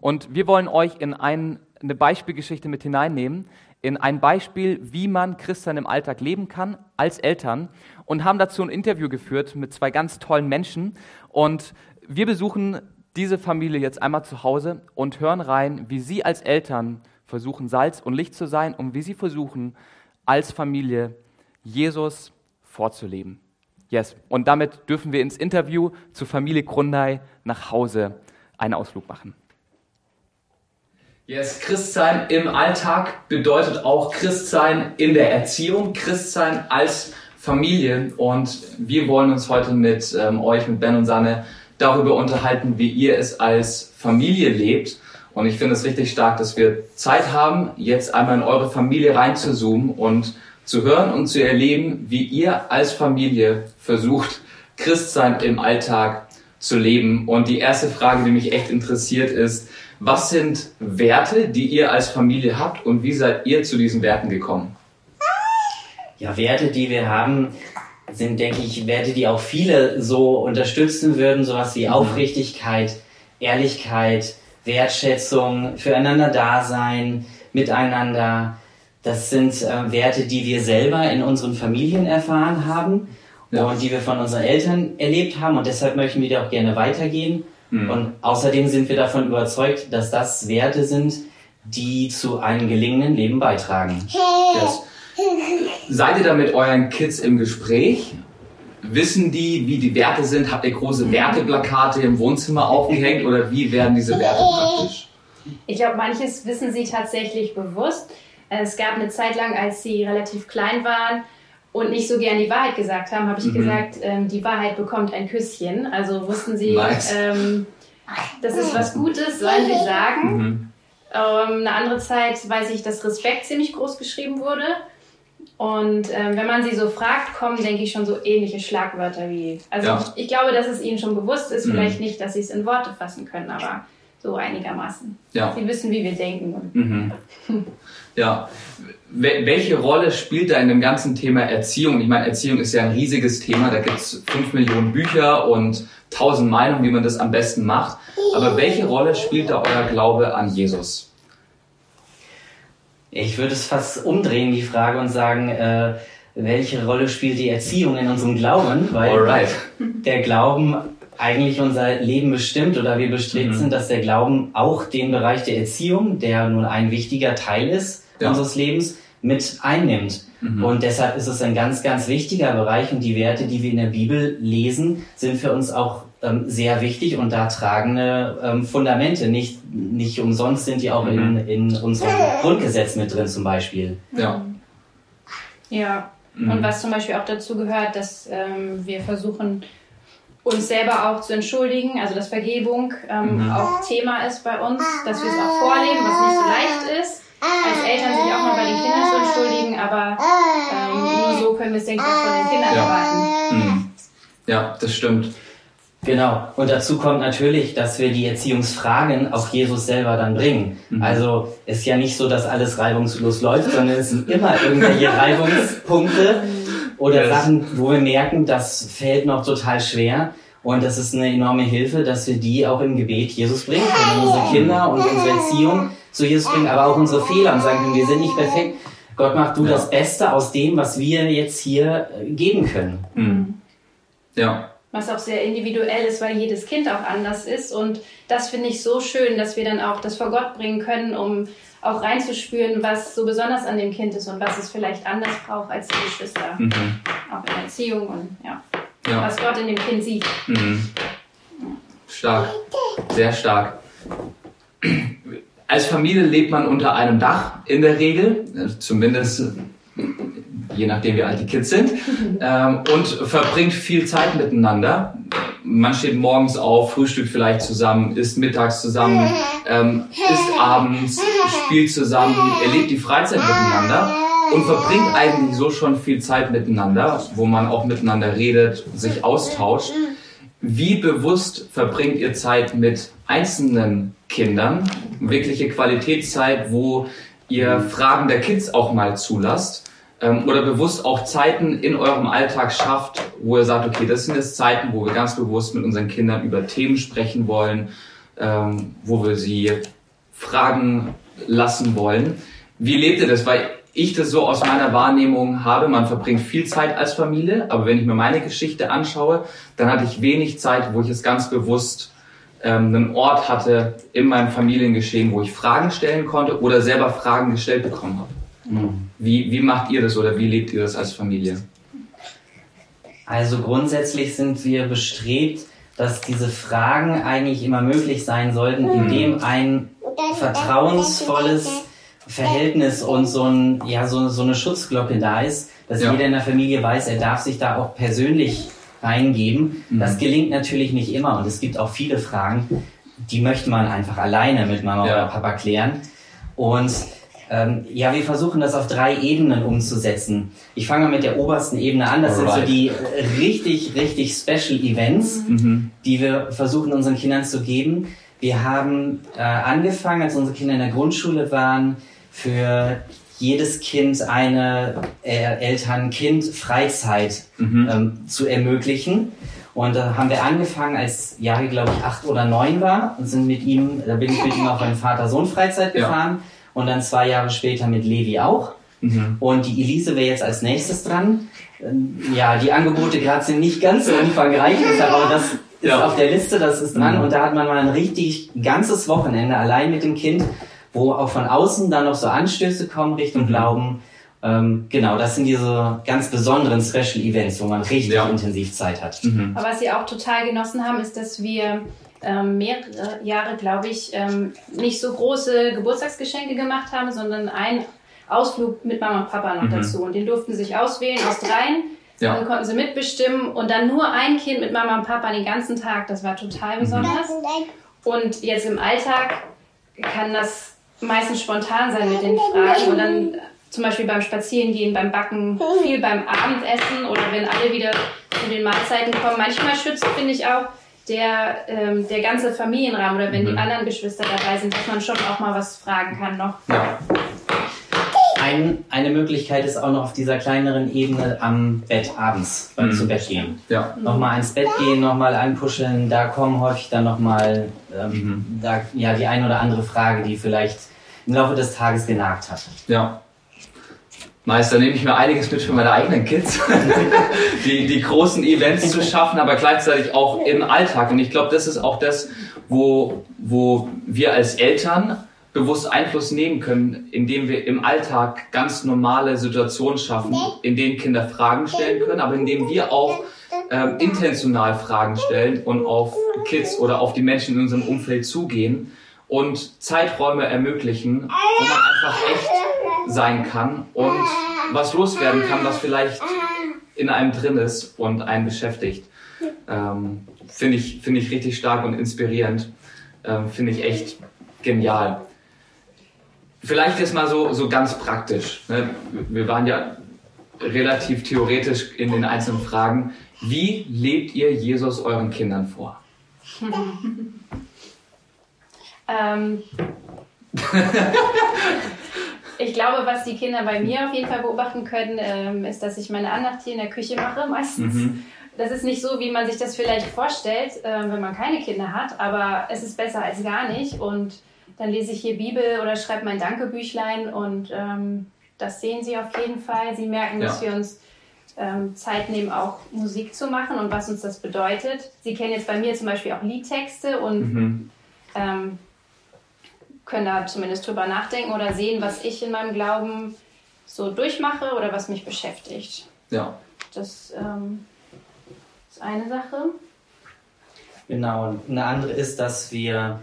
Und wir wollen euch in ein, eine Beispielgeschichte mit hineinnehmen, in ein Beispiel, wie man Christsein im Alltag leben kann als Eltern und haben dazu ein Interview geführt mit zwei ganz tollen Menschen. Und wir besuchen diese Familie jetzt einmal zu Hause und hören rein, wie sie als Eltern versuchen, Salz und Licht zu sein und wie sie versuchen, als Familie Jesus vorzuleben. Yes. Und damit dürfen wir ins Interview zur Familie Grundei nach Hause einen Ausflug machen. Yes, Christsein im Alltag bedeutet auch Christsein in der Erziehung, Christsein als Familie. Und wir wollen uns heute mit ähm, euch, mit Ben und Sanne, darüber unterhalten, wie ihr es als Familie lebt. Und ich finde es richtig stark, dass wir Zeit haben, jetzt einmal in eure Familie reinzuzoomen und zu hören und zu erleben, wie ihr als Familie versucht, Christsein im Alltag zu leben. Und die erste Frage, die mich echt interessiert, ist, was sind Werte, die ihr als Familie habt und wie seid ihr zu diesen Werten gekommen? Ja, Werte, die wir haben, sind, denke ich, Werte, die auch viele so unterstützen würden, sowas wie Aufrichtigkeit, Ehrlichkeit, Wertschätzung, füreinander Dasein, miteinander. Das sind äh, Werte, die wir selber in unseren Familien erfahren haben Ja. und die wir von unseren Eltern erlebt haben und deshalb möchten wir die auch gerne weitergehen. Mhm. Und außerdem sind wir davon überzeugt, dass das Werte sind, die zu einem gelingenden Leben beitragen. Yes. Seid ihr da mit euren Kids im Gespräch? Wissen die, wie die Werte sind? Habt ihr große Werteplakate im Wohnzimmer aufgehängt oder wie werden diese Werte praktisch? Ich glaube, manches wissen sie tatsächlich bewusst. Es gab eine Zeit lang, als sie relativ klein waren und nicht so gern die Wahrheit gesagt haben, habe ich Mhm. gesagt, ähm, die Wahrheit bekommt ein Küsschen. Also wussten sie, Nice. ähm, das ist was Gutes, sollen sie sagen. Mhm. Ähm, eine andere Zeit weiß ich, dass Respekt ziemlich groß geschrieben wurde. Und ähm, wenn man sie so fragt, kommen, denke ich, schon so ähnliche Schlagwörter wie. Also Ja. ich, ich glaube, dass es ihnen schon bewusst ist, Mhm. vielleicht nicht, dass sie es in Worte fassen können, aber so einigermaßen. Ja. Sie wissen, wie wir denken. Mhm. Ja. Wel- Welche Rolle spielt da in dem ganzen Thema Erziehung? Ich meine, Erziehung ist ja ein riesiges Thema. Da gibt es fünf Millionen Bücher und tausend Meinungen, wie man das am besten macht. Aber welche Rolle spielt da euer Glaube an Jesus? Ich würde es fast umdrehen, die Frage, und sagen, äh, welche Rolle spielt die Erziehung in unserem Glauben? Weil Alright. der Glauben eigentlich unser Leben bestimmt oder wir bestrebt Mhm. sind, dass der Glauben auch den Bereich der Erziehung, der nun ein wichtiger Teil ist Ja. unseres Lebens, mit einnimmt. Mhm. Und deshalb ist es ein ganz, ganz wichtiger Bereich und die Werte, die wir in der Bibel lesen, sind für uns auch ähm, sehr wichtig und da tragende ähm, Fundamente. Nicht, nicht umsonst sind die auch Mhm. in, in unserem Grundgesetz mit drin zum Beispiel. Ja. Ja, Mhm. und was zum Beispiel auch dazu gehört, dass ähm, wir versuchen, uns selber auch zu entschuldigen, also dass Vergebung ähm, Mhm. auch Thema ist bei uns, dass wir es auch vorleben, was nicht so leicht ist, als Eltern sich auch mal bei den Kindern zu entschuldigen, aber ähm, nur so können wir es, denke ich, auch von den Kindern Ja. erwarten. Mhm. Ja, das stimmt. Genau. Und dazu kommt natürlich, dass wir die Erziehungsfragen auch Jesus selber dann bringen. Mhm. Also ist ja nicht so, dass alles reibungslos läuft, sondern es sind immer irgendwelche Reibungspunkte. oder Yes. Sachen, wo wir merken, das fällt noch total schwer. Und das ist eine enorme Hilfe, dass wir die auch im Gebet Jesus bringen können. Unsere Kinder und unsere Erziehung zu Jesus bringen, aber auch unsere Fehler und sagen können, wir sind nicht perfekt. Gott, mach du Ja. das Beste aus dem, was wir jetzt hier äh, geben können. Mhm. Ja. Was auch sehr individuell ist, weil jedes Kind auch anders ist. Und das finde ich so schön, dass wir dann auch das vor Gott bringen können, um auch reinzuspüren, was so besonders an dem Kind ist und was es vielleicht anders braucht als die Geschwister. Mhm. Auch in der Erziehung und ja, Ja. was Gott in dem Kind sieht. Mhm. Stark. Sehr stark. Als Familie lebt man unter einem Dach in der Regel, also zumindest äh, je nachdem wie alt die Kids sind, ähm, und verbringt viel Zeit miteinander. Man steht morgens auf, frühstückt vielleicht zusammen, isst mittags zusammen, ähm, isst abends, spielt zusammen, erlebt die Freizeit miteinander und verbringt eigentlich so schon viel Zeit miteinander, wo man auch miteinander redet, sich austauscht. Wie bewusst verbringt ihr Zeit mit einzelnen Kindern? Wirkliche Qualitätszeit, wo ihr Fragen der Kids auch mal zulasst? Ähm, oder bewusst auch Zeiten in eurem Alltag schafft, wo ihr sagt, okay, das sind jetzt Zeiten, wo wir ganz bewusst mit unseren Kindern über Themen sprechen wollen, ähm, wo wir sie fragen lassen wollen. Wie lebt ihr das? Weil ich das so aus meiner Wahrnehmung habe, man verbringt viel Zeit als Familie, aber wenn ich mir meine Geschichte anschaue, dann hatte ich wenig Zeit, wo ich es ganz bewusst ähm, einen Ort hatte in meinem Familiengeschehen, wo ich Fragen stellen konnte oder selber Fragen gestellt bekommen habe. Mhm. Wie, wie macht ihr das oder wie lebt ihr das als Familie? Also grundsätzlich sind wir bestrebt, dass diese Fragen eigentlich immer möglich sein sollten, indem ein vertrauensvolles Verhältnis und so, ein, ja, so, so eine Schutzglocke da ist, dass Ja. jeder in der Familie weiß, er darf sich da auch persönlich reingeben. Mhm. Das gelingt natürlich nicht immer und es gibt auch viele Fragen, die möchte man einfach alleine mit Mama Ja. oder Papa klären. Und ähm, ja, wir versuchen das auf drei Ebenen umzusetzen. Ich fange mal mit der obersten Ebene an. Das sind Alright. so die richtig, richtig Special Events, Mhm. die wir versuchen unseren Kindern zu geben. Wir haben äh, angefangen, als unsere Kinder in der Grundschule waren, für jedes Kind eine äh, Eltern-Kind-Freizeit Mhm. ähm, zu ermöglichen. Und da haben wir angefangen, als Jari, glaube ich, acht oder neun war und sind mit ihm, da bin ich mit ihm auf eine Vater-Sohn-Freizeit Ja. gefahren und dann zwei Jahre später mit Levi auch. Mhm. Und die Elise wäre jetzt als nächstes dran. Ähm, Ja, die Angebote gerade sind nicht ganz so umfangreich, aber das ist Ja. auf der Liste, das ist dran. Mhm. Und da hat man mal ein richtig ganzes Wochenende allein mit dem Kind, wo auch von außen dann noch so Anstöße kommen Richtung Mhm. Glauben. Ähm, genau, das sind diese ganz besonderen Special Events, wo man richtig Ja. intensiv Zeit hat. Mhm. Aber was sie auch total genossen haben, ist, dass wir ähm, mehrere Jahre, glaube ich, ähm, nicht so große Geburtstagsgeschenke gemacht haben, sondern einen Ausflug mit Mama und Papa noch Mhm. dazu. Und den durften sie sich auswählen aus dreien. Ja. Dann konnten sie mitbestimmen und dann nur ein Kind mit Mama und Papa den ganzen Tag. Das war total besonders. Und jetzt im Alltag kann das meistens spontan sein mit den Fragen und dann zum Beispiel beim Spazierengehen, beim Backen, viel beim Abendessen oder wenn alle wieder zu den Mahlzeiten kommen. Manchmal schützt, finde ich auch, der, ähm, der ganze Familienrahmen oder wenn Mhm. die anderen Geschwister dabei sind, dass man schon auch mal was fragen kann noch. Ja. Ein, eine Möglichkeit ist auch noch auf dieser kleineren Ebene am Bett abends beim Mhm. zu Bett gehen. Ja. Nochmal ins Bett gehen, nochmal ankuscheln, da kommen häufig dann nochmal ähm, Mhm. da, ja, die ein oder andere Frage, die vielleicht im Laufe des Tages genagt hat. Ja. Nice, da nehme ich mir einiges mit für meine eigenen Kids. die, die großen Events zu schaffen, aber gleichzeitig auch im Alltag. Und ich glaube, das ist auch das, wo, wo wir als Eltern bewusst Einfluss nehmen können, indem wir im Alltag ganz normale Situationen schaffen, in denen Kinder Fragen stellen können, aber indem wir auch ähm, intentional Fragen stellen und auf Kids oder auf die Menschen in unserem Umfeld zugehen und Zeiträume ermöglichen, wo man einfach echt sein kann und was loswerden kann, was vielleicht in einem drin ist und einen beschäftigt. Ähm, Finde ich, finde ich richtig stark und inspirierend. Ähm, Finde ich echt genial. Vielleicht jetzt mal so, so ganz praktisch. Ne? Wir waren ja relativ theoretisch in den einzelnen Fragen. Wie lebt ihr Jesus euren Kindern vor? Ähm, ich glaube, was die Kinder bei mir auf jeden Fall beobachten können, ähm, ist, dass ich meine Andacht hier in der Küche mache meistens. Mhm. Das ist nicht so, wie man sich das vielleicht vorstellt, äh, wenn man keine Kinder hat, aber es ist besser als gar nicht. Und dann lese ich hier Bibel oder schreibe mein Dankebüchlein und ähm, das sehen sie auf jeden Fall. Sie merken, ja. dass wir uns ähm, Zeit nehmen, auch Musik zu machen und was uns das bedeutet. Sie kennen jetzt bei mir zum Beispiel auch Liedtexte und mhm. ähm, können da zumindest drüber nachdenken oder sehen, was ich in meinem Glauben so durchmache oder was mich beschäftigt. Ja. Das ähm, ist eine Sache. Genau, und eine andere ist, dass wir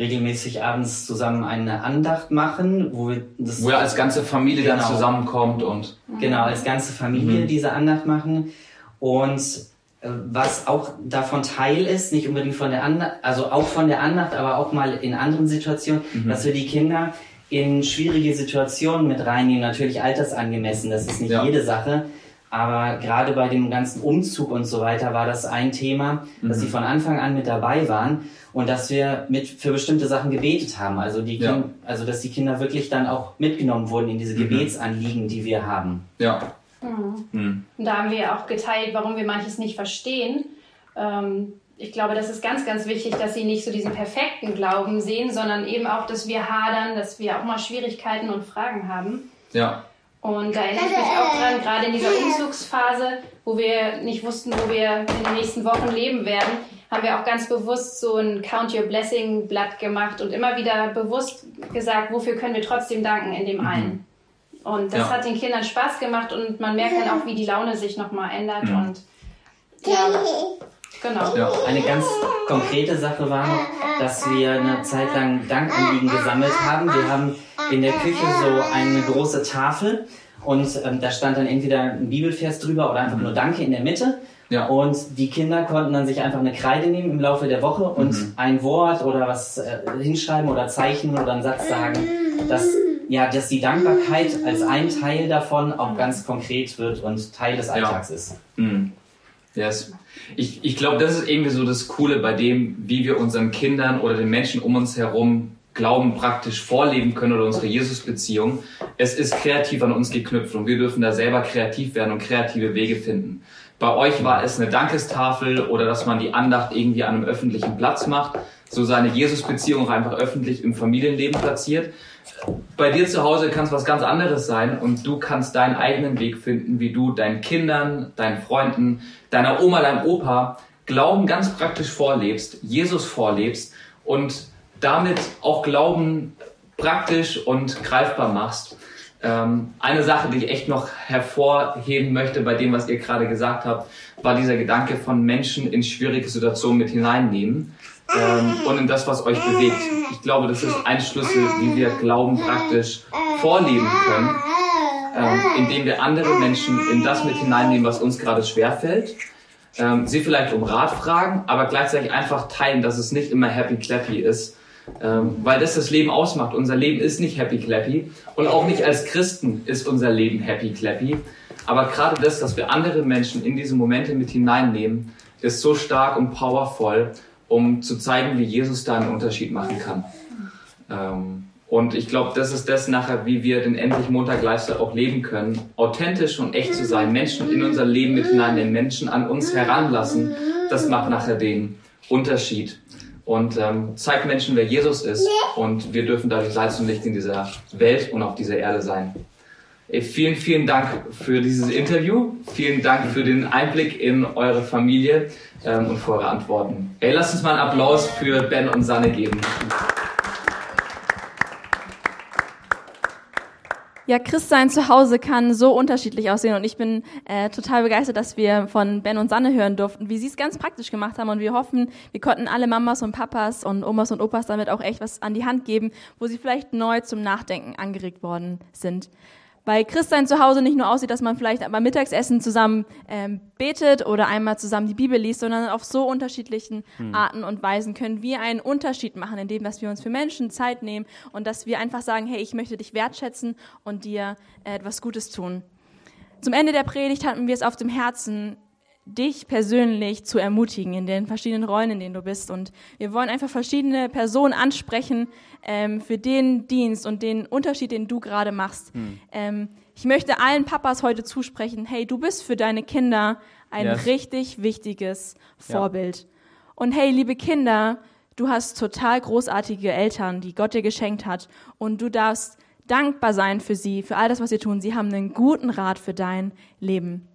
regelmäßig abends zusammen eine Andacht machen, wo wir das wo ja als ganze Familie genau, dann zusammenkommt und genau als ganze Familie mhm. diese Andacht machen und äh, was auch davon Teil ist, nicht unbedingt von der Andacht, also auch von der Andacht, aber auch mal in anderen Situationen, mhm. dass wir die Kinder in schwierige Situationen mit reinnehmen, natürlich altersangemessen, das ist nicht ja. jede Sache, aber gerade bei dem ganzen Umzug und so weiter war das ein Thema, mhm. dass sie von Anfang an mit dabei waren und dass wir mit für bestimmte Sachen gebetet haben. Also die ja. also dass die Kinder wirklich dann auch mitgenommen wurden in diese mhm. Gebetsanliegen, die wir haben. Ja. Mhm. Mhm. Und da haben wir auch geteilt, warum wir manches nicht verstehen. Ähm, ich glaube, das ist ganz, ganz wichtig, dass sie nicht so diesen perfekten Glauben sehen, sondern eben auch, dass wir hadern, dass wir auch mal Schwierigkeiten und Fragen haben. Ja. Und da erinnere ich mich auch dran, gerade in dieser Umzugsphase, wo wir nicht wussten, wo wir in den nächsten Wochen leben werden, haben wir auch ganz bewusst so ein Count Your Blessing Blatt gemacht und immer wieder bewusst gesagt, wofür können wir trotzdem danken in dem mhm. einen. Und das ja. hat den Kindern Spaß gemacht und man merkt dann auch, wie die Laune sich nochmal ändert mhm. und ja, genau. Ja. Eine ganz konkrete Sache war, dass wir eine Zeit lang Dankanliegen gesammelt haben. Wir haben in der Küche so eine große Tafel und ähm, da stand dann entweder ein Bibelvers drüber oder einfach nur Danke in der Mitte. Ja. Und die Kinder konnten dann sich einfach eine Kreide nehmen im Laufe der Woche und mhm. ein Wort oder was äh, hinschreiben oder zeichnen oder einen Satz sagen, dass, ja, dass die Dankbarkeit als ein Teil davon auch ganz konkret wird und Teil des Alltags ja. ist. Mhm. Yes. Ich, ich glaube, das ist irgendwie so das Coole bei dem, wie wir unseren Kindern oder den Menschen um uns herum Glauben praktisch vorleben können oder unsere Jesus-Beziehung. Es ist kreativ an uns geknüpft und wir dürfen da selber kreativ werden und kreative Wege finden. Bei euch war es eine Dankestafel oder dass man die Andacht irgendwie an einem öffentlichen Platz macht, so seine Jesus-Beziehung auch einfach öffentlich im Familienleben platziert. Bei dir zu Hause kann es was ganz anderes sein und du kannst deinen eigenen Weg finden, wie du deinen Kindern, deinen Freunden, deiner Oma, deinem Opa Glauben ganz praktisch vorlebst, Jesus vorlebst und damit auch Glauben praktisch und greifbar machst. Ähm, eine Sache, die ich echt noch hervorheben möchte bei dem, was ihr gerade gesagt habt, war dieser Gedanke von Menschen in schwierige Situationen mit hineinnehmen ähm, und in das, was euch bewegt. Ich glaube, das ist ein Schlüssel, wie wir Glauben praktisch vorleben können, ähm, indem wir andere Menschen in das mit hineinnehmen, was uns gerade schwerfällt. Ähm, sie vielleicht um Rat fragen, aber gleichzeitig einfach teilen, dass es nicht immer happy clappy ist, ähm, weil das das Leben ausmacht. Unser Leben ist nicht happy clappy und auch nicht als Christen ist unser Leben happy clappy. Aber gerade das, dass wir andere Menschen in diese Momente mit hineinnehmen, ist so stark und powerful, um zu zeigen, wie Jesus da einen Unterschied machen kann. Ähm, und ich glaube, das ist das nachher, wie wir den endlich Montag Lifestyle auch leben können, authentisch und echt zu sein, Menschen in unser Leben mit hineinnehmen, Menschen an uns heranlassen. Das macht nachher den Unterschied und ähm, zeigt Menschen, wer Jesus ist. Und wir dürfen dadurch Salz und Licht in dieser Welt und auf dieser Erde sein. Vielen, vielen Dank für dieses Interview. Vielen Dank für den Einblick in eure Familie ähm, und für eure Antworten. Ey, lasst uns mal einen Applaus für Ben und Sanne geben. Ja, Christsein zu Hause kann so unterschiedlich aussehen und ich bin äh, total begeistert, dass wir von Ben und Sanne hören durften, wie sie es ganz praktisch gemacht haben und wir hoffen, wir konnten alle Mamas und Papas und Omas und Opas damit auch echt was an die Hand geben, wo sie vielleicht neu zum Nachdenken angeregt worden sind. Weil Christsein zu Hause nicht nur aussieht, dass man vielleicht beim Mittagessen zusammen ähm, betet oder einmal zusammen die Bibel liest, sondern auf so unterschiedlichen hm. Arten und Weisen können wir einen Unterschied machen, indem dass wir uns für Menschen Zeit nehmen und dass wir einfach sagen, hey, ich möchte dich wertschätzen und dir äh, etwas Gutes tun. Zum Ende der Predigt hatten wir es auf dem Herzen, dich persönlich zu ermutigen in den verschiedenen Rollen, in denen du bist. Und wir wollen einfach verschiedene Personen ansprechen ähm, für den Dienst und den Unterschied, den du gerade machst. Hm. Ähm, ich möchte allen Papas heute zusprechen, hey, du bist für deine Kinder ein yes. richtig wichtiges Vorbild. Ja. Und hey, liebe Kinder, du hast total großartige Eltern, die Gott dir geschenkt hat. Und du darfst dankbar sein für sie, für all das, was sie tun. Sie haben einen guten Rat für dein Leben.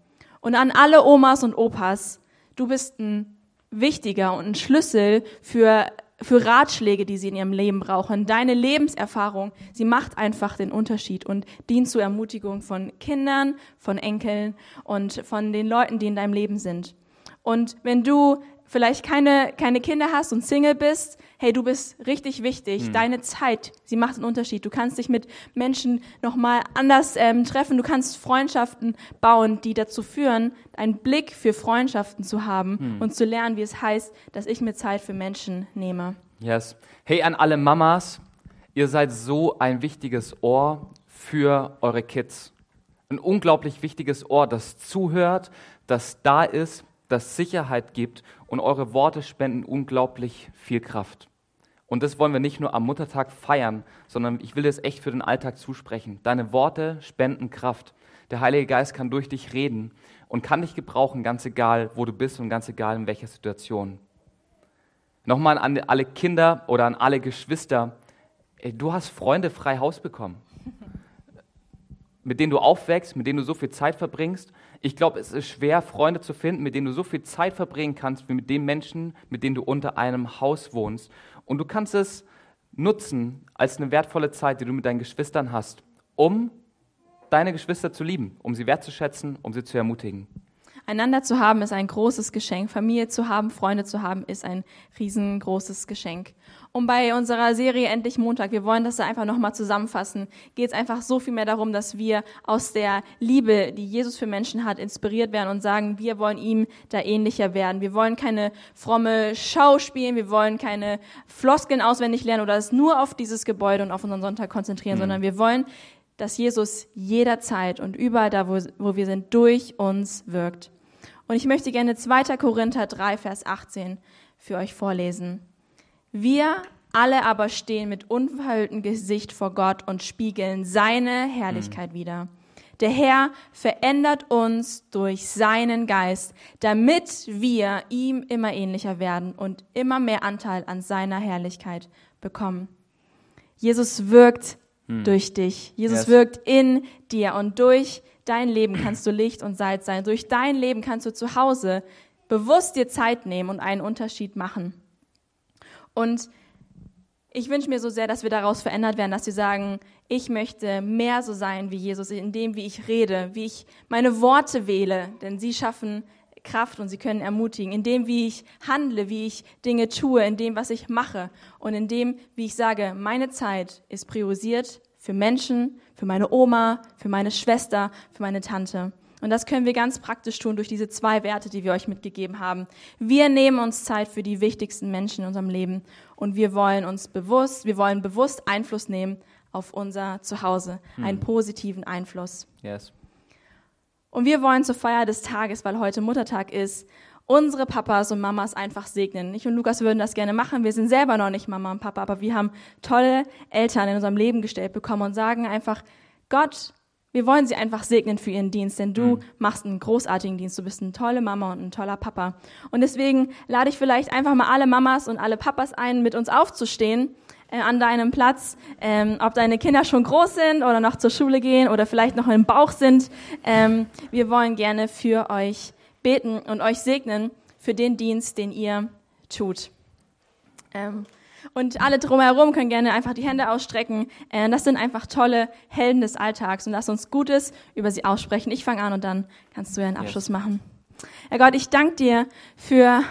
Und an alle Omas und Opas, du bist ein wichtiger und ein Schlüssel für, für Ratschläge, die sie in ihrem Leben brauchen. Deine Lebenserfahrung, sie macht einfach den Unterschied und dient zur Ermutigung von Kindern, von Enkeln und von den Leuten, die in deinem Leben sind. Und wenn du vielleicht keine, keine Kinder hast und Single bist, hey, du bist richtig wichtig. Hm. Deine Zeit, sie macht einen Unterschied. Du kannst dich mit Menschen nochmal anders ähm, treffen. Du kannst Freundschaften bauen, die dazu führen, einen Blick für Freundschaften zu haben hm. und zu lernen, wie es heißt, dass ich mir Zeit für Menschen nehme. Yes. Hey, an alle Mamas, ihr seid so ein wichtiges Ohr für eure Kids. Ein unglaublich wichtiges Ohr, das zuhört, das da ist, das Sicherheit gibt und eure Worte spenden unglaublich viel Kraft. Und das wollen wir nicht nur am Muttertag feiern, sondern ich will das echt für den Alltag zusprechen. Deine Worte spenden Kraft. Der Heilige Geist kann durch dich reden und kann dich gebrauchen, ganz egal, wo du bist und ganz egal, in welcher Situation. Nochmal an alle Kinder oder an alle Geschwister. Du hast Freunde frei Haus bekommen, mit denen du aufwächst, mit denen du so viel Zeit verbringst ich glaube, es ist schwer, Freunde zu finden, mit denen du so viel Zeit verbringen kannst, wie mit den Menschen, mit denen du unter einem Haus wohnst. Und du kannst es nutzen als eine wertvolle Zeit, die du mit deinen Geschwistern hast, um deine Geschwister zu lieben, um sie wertzuschätzen, um sie zu ermutigen. Einander zu haben ist ein großes Geschenk. Familie zu haben, Freunde zu haben, ist ein riesengroßes Geschenk. Und bei unserer Serie Endlich Montag, wir wollen das einfach nochmal zusammenfassen, geht es einfach so viel mehr darum, dass wir aus der Liebe, die Jesus für Menschen hat, inspiriert werden und sagen, wir wollen ihm da ähnlicher werden. Wir wollen keine fromme Schau spielen, wir wollen keine Floskeln auswendig lernen oder es nur auf dieses Gebäude und auf unseren Sonntag konzentrieren, mhm. sondern wir wollen dass Jesus jederzeit und überall da, wo, wo wir sind, durch uns wirkt. Und ich möchte gerne 2. Korinther 3, Vers 18 für euch vorlesen. Wir alle aber stehen mit unverhülltem Gesicht vor Gott und spiegeln seine Herrlichkeit mhm. wider. Der Herr verändert uns durch seinen Geist, damit wir ihm immer ähnlicher werden und immer mehr Anteil an seiner Herrlichkeit bekommen. Jesus wirkt hm. durch dich. Jesus yes. wirkt in dir und durch dein Leben kannst du Licht und Salz sein. Durch dein Leben kannst du zu Hause bewusst dir Zeit nehmen und einen Unterschied machen. Und ich wünsche mir so sehr, dass wir daraus verändert werden, dass wir sagen, ich möchte mehr so sein wie Jesus, in dem, wie ich rede, wie ich meine Worte wähle, denn sie schaffen Kraft und sie können ermutigen, in dem, wie ich handle, wie ich Dinge tue, in dem, was ich mache und in dem, wie ich sage, meine Zeit ist priorisiert für Menschen, für meine Oma, für meine Schwester, für meine Tante. Und das können wir ganz praktisch tun durch diese zwei Werte, die wir euch mitgegeben haben. Wir nehmen uns Zeit für die wichtigsten Menschen in unserem Leben und wir wollen uns bewusst, wir wollen bewusst Einfluss nehmen auf unser Zuhause, hm. einen positiven Einfluss. Yes. Und wir wollen zur Feier des Tages, weil heute Muttertag ist, unsere Papas und Mamas einfach segnen. Ich und Lukas würden das gerne machen. Wir sind selber noch nicht Mama und Papa, aber wir haben tolle Eltern in unserem Leben gestellt bekommen und sagen einfach, Gott, wir wollen sie einfach segnen für ihren Dienst, denn du mhm. machst einen großartigen Dienst. Du bist eine tolle Mama und ein toller Papa. Und deswegen lade ich vielleicht einfach mal alle Mamas und alle Papas ein, mit uns aufzustehen äh, an deinem Platz, ähm, ob deine Kinder schon groß sind oder noch zur Schule gehen oder vielleicht noch im Bauch sind. Ähm, wir wollen gerne für euch beten und euch segnen für den Dienst, den ihr tut. Ähm, und alle drumherum können gerne einfach die Hände ausstrecken. Äh, das sind einfach tolle Helden des Alltags und lass uns Gutes über sie aussprechen. Ich fange an und dann kannst du ja einen Abschluss yes. machen. Herr Gott, ich danke dir für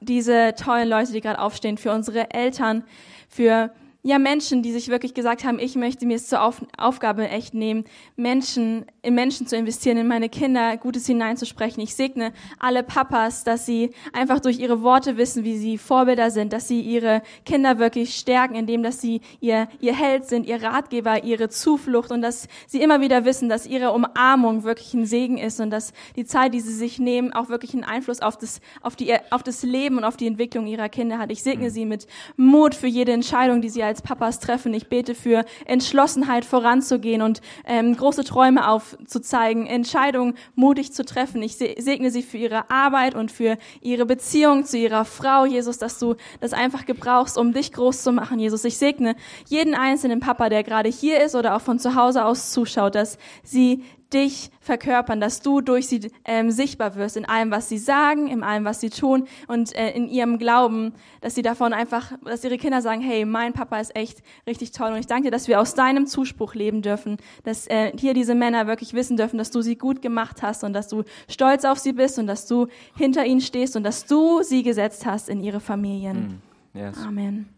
diese tollen Leute, die gerade aufstehen, für unsere Eltern, für ja, Menschen, die sich wirklich gesagt haben, ich möchte mir es zur Auf Aufgabe echt nehmen, Menschen in Menschen zu investieren, in meine Kinder Gutes hineinzusprechen. Ich segne alle Papas, dass sie einfach durch ihre Worte wissen, wie sie Vorbilder sind, dass sie ihre Kinder wirklich stärken, indem dass sie ihr, ihr Held sind, ihr Ratgeber, ihre Zuflucht und dass sie immer wieder wissen, dass ihre Umarmung wirklich ein Segen ist und dass die Zeit, die sie sich nehmen, auch wirklich einen Einfluss auf das, auf die, auf das Leben und auf die Entwicklung ihrer Kinder hat. Ich segne mhm. sie mit Mut für jede Entscheidung, die sie als Papas treffen. Ich bete für Entschlossenheit voranzugehen und ähm, große Träume aufzuzeigen, Entscheidungen mutig zu treffen. Ich segne sie für ihre Arbeit und für ihre Beziehung zu ihrer Frau, Jesus, dass du das einfach gebrauchst, um dich groß zu machen, Jesus. Ich segne jeden einzelnen Papa, der gerade hier ist oder auch von zu Hause aus zuschaut, dass sie dich verkörpern, dass du durch sie ähm, sichtbar wirst in allem, was sie sagen, in allem, was sie tun und äh, in ihrem Glauben, dass sie davon einfach, dass ihre Kinder sagen, hey, mein Papa ist echt richtig toll und ich danke dir, dass wir aus deinem Zuspruch leben dürfen, dass äh, hier diese Männer wirklich wissen dürfen, dass du sie gut gemacht hast und dass du stolz auf sie bist und dass du hinter ihnen stehst und dass du sie gesetzt hast in ihre Familien. Mm, yes. Amen.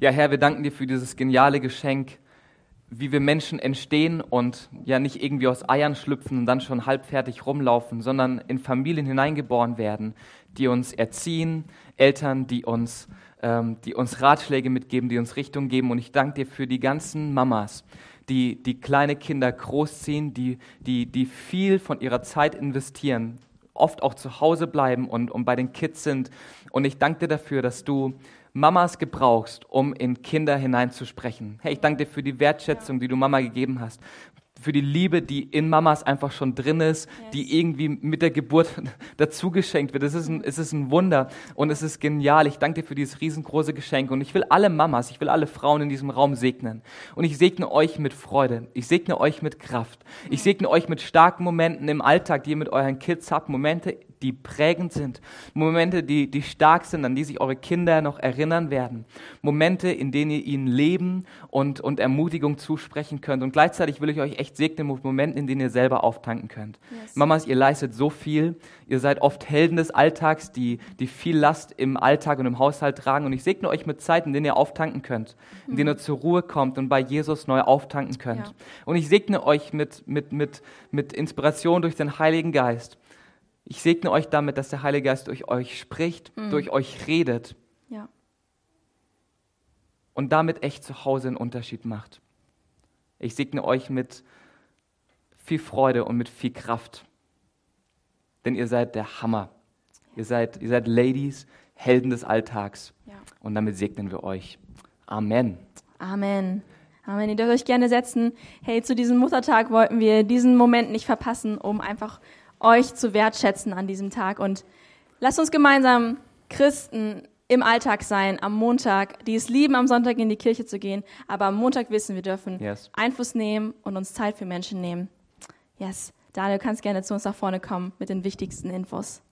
Ja, Herr, wir danken dir für dieses geniale Geschenk wie wir Menschen entstehen und ja nicht irgendwie aus Eiern schlüpfen und dann schon halbfertig rumlaufen, sondern in Familien hineingeboren werden, die uns erziehen, Eltern, die uns, ähm, die uns Ratschläge mitgeben, die uns Richtung geben. Und ich danke dir für die ganzen Mamas, die, die kleine Kinder großziehen, die, die, die viel von ihrer Zeit investieren, oft auch zu Hause bleiben und, und bei den Kids sind. Und ich danke dir dafür, dass du Mamas gebrauchst, um in Kinder hineinzusprechen. Hey, ich danke dir für die Wertschätzung, die du Mama gegeben hast, für die Liebe, die in Mamas einfach schon drin ist, yes. die irgendwie mit der Geburt dazu geschenkt wird. Es ist, ein, es ist ein Wunder und es ist genial. Ich danke dir für dieses riesengroße Geschenk und ich will alle Mamas, ich will alle Frauen in diesem Raum segnen. Und ich segne euch mit Freude. Ich segne euch mit Kraft. Ich segne euch mit starken Momenten im Alltag, die ihr mit euren Kids habt. Momente, die prägend sind, Momente, die, die stark sind, an die sich eure Kinder noch erinnern werden, Momente, in denen ihr ihnen Leben und, und Ermutigung zusprechen könnt. Und gleichzeitig will ich euch echt segnen mit Momenten, in denen ihr selber auftanken könnt. Yes. Mamas, ihr leistet so viel, ihr seid oft Helden des Alltags, die, die viel Last im Alltag und im Haushalt tragen. Und ich segne euch mit Zeiten, in denen ihr auftanken könnt, in denen ihr zur Ruhe kommt und bei Jesus neu auftanken könnt. Ja. Und ich segne euch mit, mit, mit, mit Inspiration durch den Heiligen Geist ich segne euch damit, dass der Heilige Geist durch euch spricht, mhm. durch euch redet. Ja. Und damit echt zu Hause einen Unterschied macht. Ich segne euch mit viel Freude und mit viel Kraft. Denn ihr seid der Hammer. Ihr seid, ihr seid Ladies, Helden des Alltags. Ja. Und damit segnen wir euch. Amen. Amen. Amen. Ihr dürft euch gerne setzen. Hey, zu diesem Muttertag wollten wir diesen Moment nicht verpassen, um einfach euch zu wertschätzen an diesem Tag. Und lasst uns gemeinsam Christen im Alltag sein, am Montag, die es lieben, am Sonntag in die Kirche zu gehen, aber am Montag wissen, wir dürfen yes. Einfluss nehmen und uns Zeit für Menschen nehmen. Yes. Daniel, du kannst gerne zu uns nach vorne kommen mit den wichtigsten Infos.